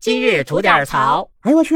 今日吐点槽。哎呦我去！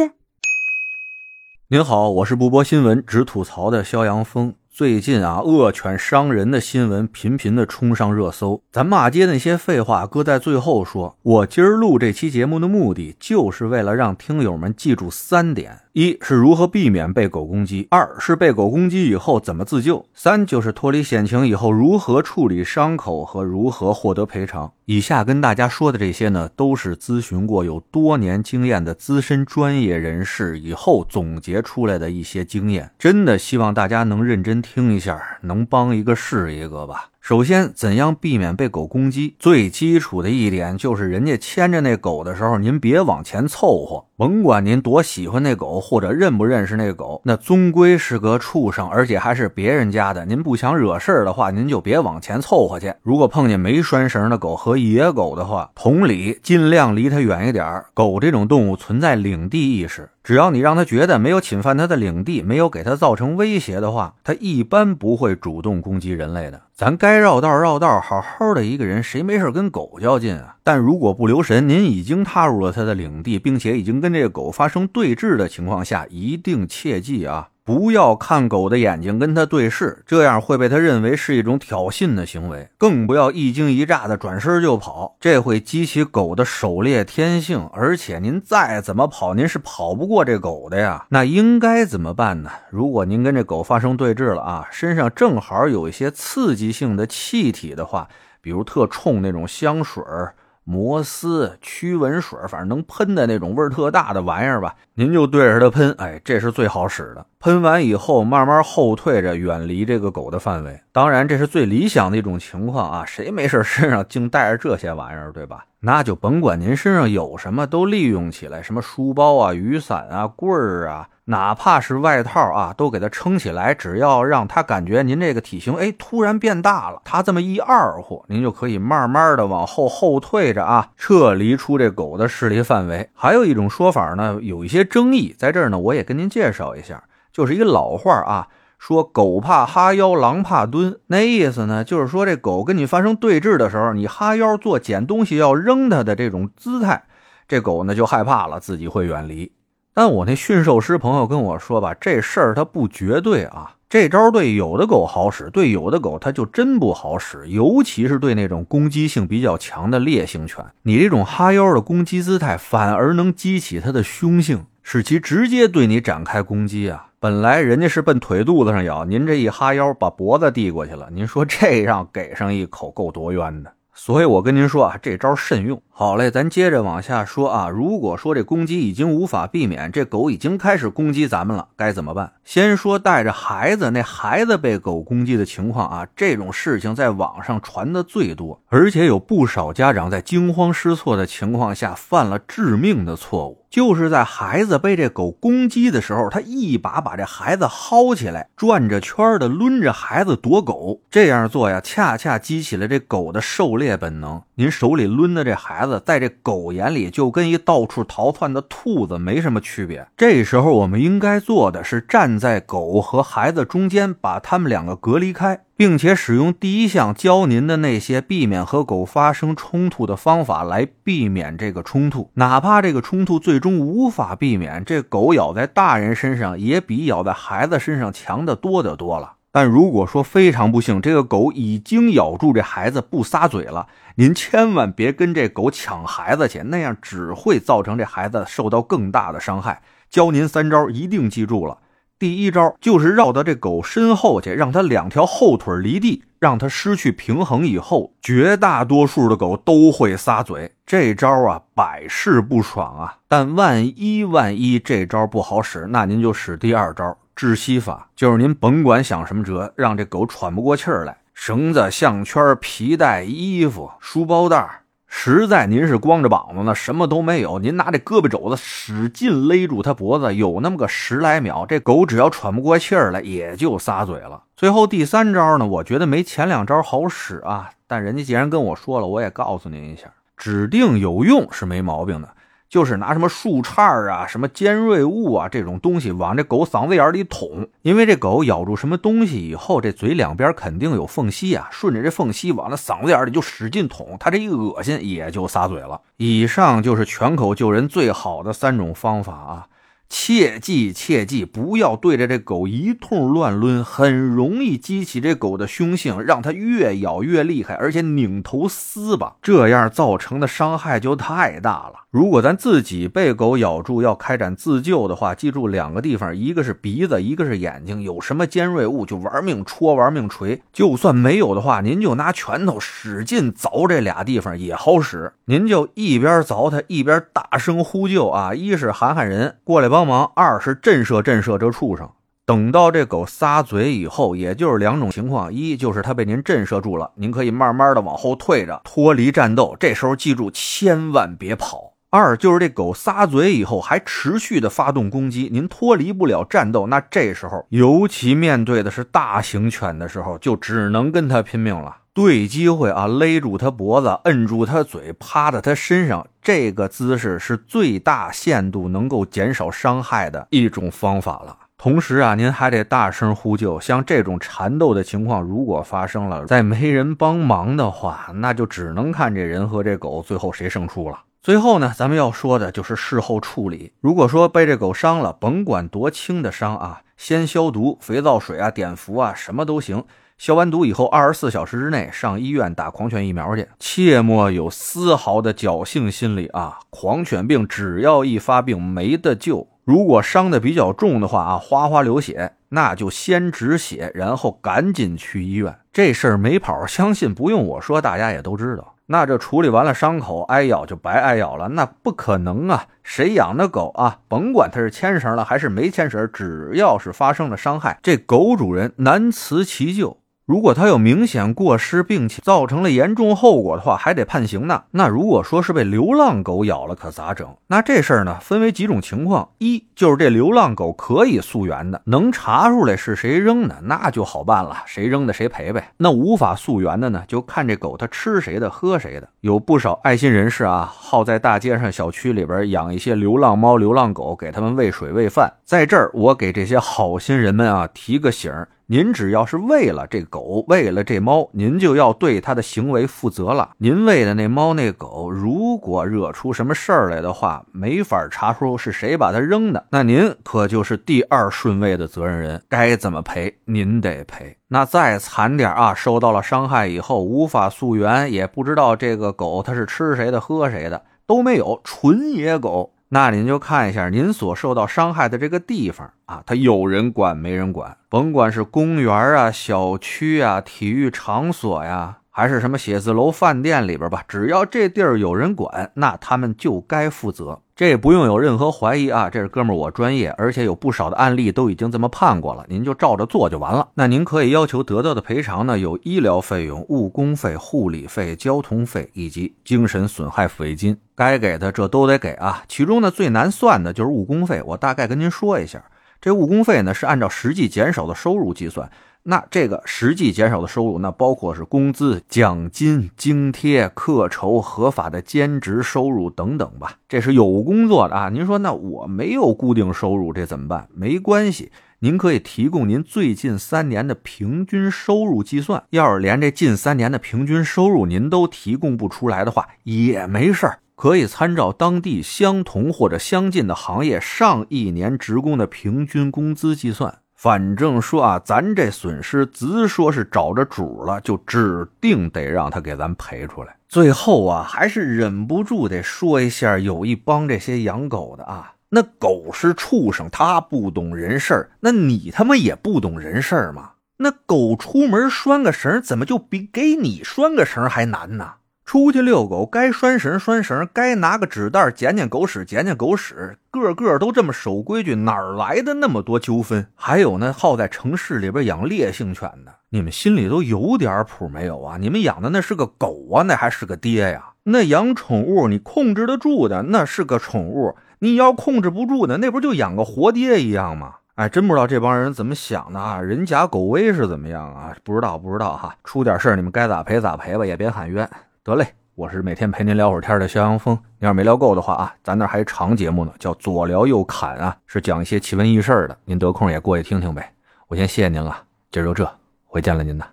您好，我是不播新闻只吐槽的肖阳峰。最近啊，恶犬伤人的新闻频频的冲上热搜。咱骂街那些废话搁在最后说。我今儿录这期节目的目的，就是为了让听友们记住三点：一是如何避免被狗攻击；二是被狗攻击以后怎么自救；三就是脱离险情以后如何处理伤口和如何获得赔偿。以下跟大家说的这些呢，都是咨询过有多年经验的资深专业人士以后总结出来的一些经验。真的希望大家能认真。听一下，能帮一个是一个吧。首先，怎样避免被狗攻击？最基础的一点就是，人家牵着那狗的时候，您别往前凑合。甭管您多喜欢那狗，或者认不认识那狗，那终归是个畜生，而且还是别人家的。您不想惹事儿的话，您就别往前凑合去。如果碰见没拴绳的狗和野狗的话，同理，尽量离它远一点。狗这种动物存在领地意识，只要你让它觉得没有侵犯它的领地，没有给它造成威胁的话，它一般不会主动攻击人类的。咱该绕道绕道，好好的一个人，谁没事跟狗较劲啊？但如果不留神，您已经踏入了他的领地，并且已经跟这个狗发生对峙的情况下，一定切记啊！不要看狗的眼睛跟它对视，这样会被它认为是一种挑衅的行为。更不要一惊一乍的转身就跑，这会激起狗的狩猎天性。而且您再怎么跑，您是跑不过这狗的呀。那应该怎么办呢？如果您跟这狗发生对峙了啊，身上正好有一些刺激性的气体的话，比如特冲那种香水儿。摩丝驱蚊水，反正能喷的那种味儿特大的玩意儿吧，您就对着它喷，哎，这是最好使的。喷完以后，慢慢后退着，远离这个狗的范围。当然，这是最理想的一种情况啊！谁没事身上净带着这些玩意儿，对吧？那就甭管您身上有什么，都利用起来，什么书包啊、雨伞啊、棍儿啊。哪怕是外套啊，都给它撑起来。只要让它感觉您这个体型，哎，突然变大了，它这么一二呼，您就可以慢慢的往后后退着啊，撤离出这狗的势力范围。还有一种说法呢，有一些争议，在这儿呢，我也跟您介绍一下，就是一个老话啊，说狗怕哈腰，狼怕蹲。那意思呢，就是说这狗跟你发生对峙的时候，你哈腰做捡东西要扔它的这种姿态，这狗呢就害怕了，自己会远离。但我那驯兽师朋友跟我说吧，这事儿它不绝对啊。这招对有的狗好使，对有的狗它就真不好使。尤其是对那种攻击性比较强的烈性犬，你这种哈腰的攻击姿态反而能激起它的凶性，使其直接对你展开攻击啊。本来人家是奔腿肚子上咬，您这一哈腰把脖子递过去了，您说这让给上一口够多冤的。所以我跟您说啊，这招慎用。好嘞，咱接着往下说啊。如果说这攻击已经无法避免，这狗已经开始攻击咱们了，该怎么办？先说带着孩子，那孩子被狗攻击的情况啊，这种事情在网上传的最多，而且有不少家长在惊慌失措的情况下犯了致命的错误，就是在孩子被这狗攻击的时候，他一把把这孩子薅起来，转着圈的抡着孩子躲狗。这样做呀，恰恰激起了这狗的狩猎本能。您手里抡的这孩子。在这狗眼里，就跟一到处逃窜的兔子没什么区别。这时候，我们应该做的是站在狗和孩子中间，把他们两个隔离开，并且使用第一项教您的那些避免和狗发生冲突的方法来避免这个冲突。哪怕这个冲突最终无法避免，这狗咬在大人身上也比咬在孩子身上强得多得多了。但如果说非常不幸，这个狗已经咬住这孩子不撒嘴了，您千万别跟这狗抢孩子去，那样只会造成这孩子受到更大的伤害。教您三招，一定记住了。第一招就是绕到这狗身后去，让它两条后腿离地，让它失去平衡以后，绝大多数的狗都会撒嘴。这招啊，百试不爽啊！但万一万一这招不好使，那您就使第二招。窒息法就是您甭管想什么辙，让这狗喘不过气儿来。绳子、项圈、皮带、衣服、书包袋，实在您是光着膀子呢，什么都没有，您拿这胳膊肘子使劲勒住它脖子，有那么个十来秒，这狗只要喘不过气儿来，也就撒嘴了。最后第三招呢，我觉得没前两招好使啊，但人家既然跟我说了，我也告诉您一下，指定有用是没毛病的。就是拿什么树杈啊、什么尖锐物啊这种东西往这狗嗓子眼里捅，因为这狗咬住什么东西以后，这嘴两边肯定有缝隙啊，顺着这缝隙往那嗓子眼里就使劲捅，它这一恶心也就撒嘴了。以上就是全口救人最好的三种方法啊。切记切记，不要对着这狗一通乱抡，很容易激起这狗的凶性，让它越咬越厉害，而且拧头撕吧，这样造成的伤害就太大了。如果咱自己被狗咬住要开展自救的话，记住两个地方，一个是鼻子，一个是眼睛，有什么尖锐物就玩命戳，玩命锤。就算没有的话，您就拿拳头使劲凿这俩地方也好使。您就一边凿它，一边大声呼救啊！一是喊喊人过来帮忙，二是震慑震慑这畜生。等到这狗撒嘴以后，也就是两种情况：一就是它被您震慑住了，您可以慢慢的往后退着，脱离战斗。这时候记住，千万别跑。二就是这狗撒嘴以后还持续的发动攻击，您脱离不了战斗，那这时候尤其面对的是大型犬的时候，就只能跟它拼命了。对机会啊，勒住它脖子，摁住它嘴，趴在它身上，这个姿势是最大限度能够减少伤害的一种方法了。同时啊，您还得大声呼救。像这种缠斗的情况，如果发生了，再没人帮忙的话，那就只能看这人和这狗最后谁胜出了。最后呢，咱们要说的就是事后处理。如果说被这狗伤了，甭管多轻的伤啊，先消毒，肥皂水啊、碘伏啊，什么都行。消完毒以后，二十四小时之内上医院打狂犬疫苗去，切莫有丝毫的侥幸心理啊！狂犬病只要一发病没得救，如果伤的比较重的话啊，哗哗流血，那就先止血，然后赶紧去医院。这事儿没跑，相信不用我说，大家也都知道。那这处理完了伤口，挨咬就白挨咬了？那不可能啊！谁养的狗啊？甭管它是牵绳了还是没牵绳，只要是发生了伤害，这狗主人难辞其咎。如果他有明显过失，并且造成了严重后果的话，还得判刑呢。那如果说是被流浪狗咬了，可咋整？那这事儿呢，分为几种情况：一就是这流浪狗可以溯源的，能查出来是谁扔的，那就好办了，谁扔的谁赔呗。那无法溯源的呢，就看这狗它吃谁的，喝谁的。有不少爱心人士啊，好在大街上、小区里边养一些流浪猫、流浪狗，给他们喂水喂饭。在这儿，我给这些好心人们啊提个醒儿。您只要是喂了这狗，喂了这猫，您就要对它的行为负责了。您喂的那猫那狗，如果惹出什么事儿来的话，没法查出是谁把它扔的，那您可就是第二顺位的责任人，该怎么赔您得赔。那再惨点啊，受到了伤害以后无法溯源，也不知道这个狗它是吃谁的喝谁的都没有，纯野狗。那您就看一下您所受到伤害的这个地方啊，它有人管没人管？甭管是公园啊、小区啊、体育场所呀，还是什么写字楼、饭店里边吧，只要这地儿有人管，那他们就该负责。这不用有任何怀疑啊，这是哥们儿我专业，而且有不少的案例都已经这么判过了，您就照着做就完了。那您可以要求得到的赔偿呢，有医疗费用、误工费、护理费、交通费以及精神损害抚慰金，该给的这都得给啊。其中呢最难算的就是误工费，我大概跟您说一下，这误工费呢是按照实际减少的收入计算。那这个实际减少的收入，那包括是工资、奖金、津贴、课酬、合法的兼职收入等等吧。这是有工作的啊。您说，那我没有固定收入，这怎么办？没关系，您可以提供您最近三年的平均收入计算。要是连这近三年的平均收入您都提供不出来的话，也没事儿，可以参照当地相同或者相近的行业上一年职工的平均工资计算。反正说啊，咱这损失直说是找着主了，就指定得让他给咱赔出来。最后啊，还是忍不住得说一下，有一帮这些养狗的啊，那狗是畜生，它不懂人事儿，那你他妈也不懂人事儿吗？那狗出门拴个绳，怎么就比给你拴个绳还难呢？出去遛狗，该拴绳拴绳，该拿个纸袋捡捡狗屎捡捡狗屎，个个都这么守规矩，哪来的那么多纠纷？还有呢，好在城市里边养烈性犬的，你们心里都有点谱没有啊？你们养的那是个狗啊，那还是个爹呀？那养宠物你控制得住的，那是个宠物；你要控制不住的，那不就养个活爹一样吗？哎，真不知道这帮人怎么想的啊！人假狗威是怎么样啊？不知道，不知道哈。出点事儿，你们该咋赔咋赔吧，也别喊冤。得嘞。我是每天陪您聊会儿天的肖阳峰。您要是没聊够的话啊，咱那还长节目呢，叫左聊右侃啊，是讲一些奇闻异事的。您得空也过去听听呗。我先谢谢您了，今儿就这，回见了您呐。